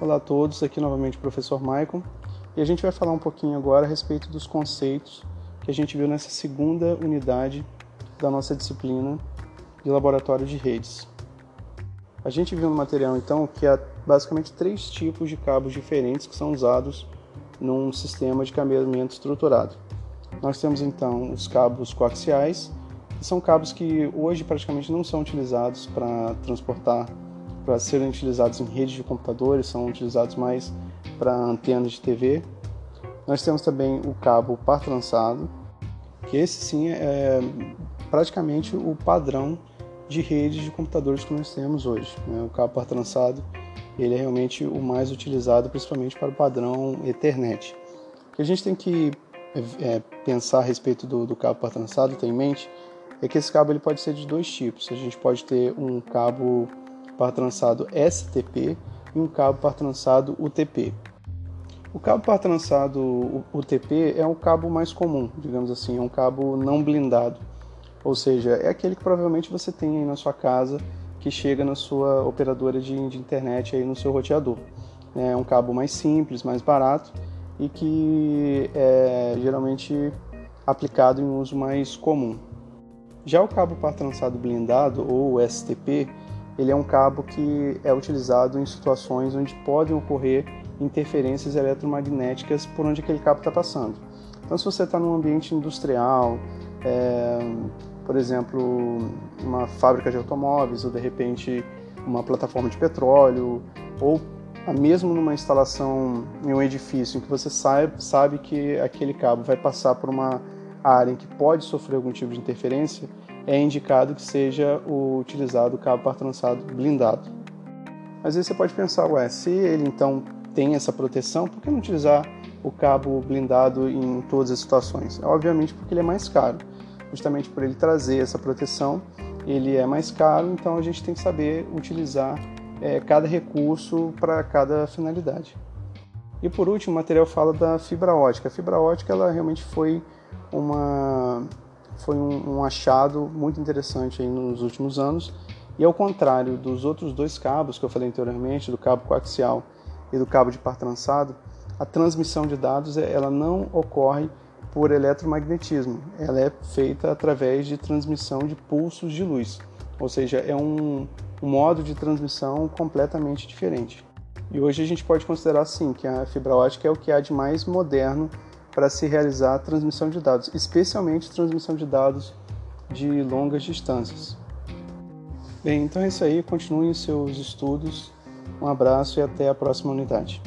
Olá a todos, aqui novamente o professor Maicon e a gente vai falar um pouquinho agora a respeito dos conceitos que a gente viu nessa segunda unidade da nossa disciplina de laboratório de redes. A gente viu no material então que há basicamente três tipos de cabos diferentes que são usados num sistema de cabeamento estruturado. Nós temos então os cabos coaxiais, que são cabos que hoje praticamente não são utilizados para transportar para serem utilizados em redes de computadores, são utilizados mais para antenas de TV. Nós temos também o cabo par trançado, que esse sim é praticamente o padrão de redes de computadores que nós temos hoje. Né? O cabo par trançado ele é realmente o mais utilizado, principalmente para o padrão Ethernet. O que a gente tem que é, pensar a respeito do, do cabo par trançado, ter em mente, é que esse cabo ele pode ser de dois tipos. A gente pode ter um cabo par trançado STP e um cabo par trançado UTP. O cabo par trançado UTP é um cabo mais comum, digamos assim, é um cabo não blindado. Ou seja, é aquele que provavelmente você tem aí na sua casa que chega na sua operadora de, de internet aí no seu roteador. É um cabo mais simples, mais barato e que é geralmente aplicado em uso mais comum. Já o cabo par trançado blindado ou STP ele é um cabo que é utilizado em situações onde podem ocorrer interferências eletromagnéticas por onde aquele cabo está passando. Então, se você está num ambiente industrial, é, por exemplo, uma fábrica de automóveis, ou de repente uma plataforma de petróleo, ou mesmo numa instalação em um edifício em que você sabe, sabe que aquele cabo vai passar por uma área em que pode sofrer algum tipo de interferência, é indicado que seja utilizado o cabo par trançado blindado. Às vezes você pode pensar, ué, se ele então tem essa proteção, por que não utilizar o cabo blindado em todas as situações? É, obviamente porque ele é mais caro. Justamente por ele trazer essa proteção, ele é mais caro, então a gente tem que saber utilizar é, cada recurso para cada finalidade. E por último, o material fala da fibra ótica. A fibra ótica ela realmente foi uma foi um, um achado muito interessante nos últimos anos. E ao contrário dos outros dois cabos que eu falei anteriormente, do cabo coaxial e do cabo de par trançado, a transmissão de dados ela não ocorre por eletromagnetismo, ela é feita através de transmissão de pulsos de luz, ou seja, é um, um modo de transmissão completamente diferente. E hoje a gente pode considerar sim que a fibra ótica é o que há de mais moderno para se realizar a transmissão de dados, especialmente transmissão de dados de longas distâncias. Bem, então é isso aí. Continuem seus estudos. Um abraço e até a próxima unidade.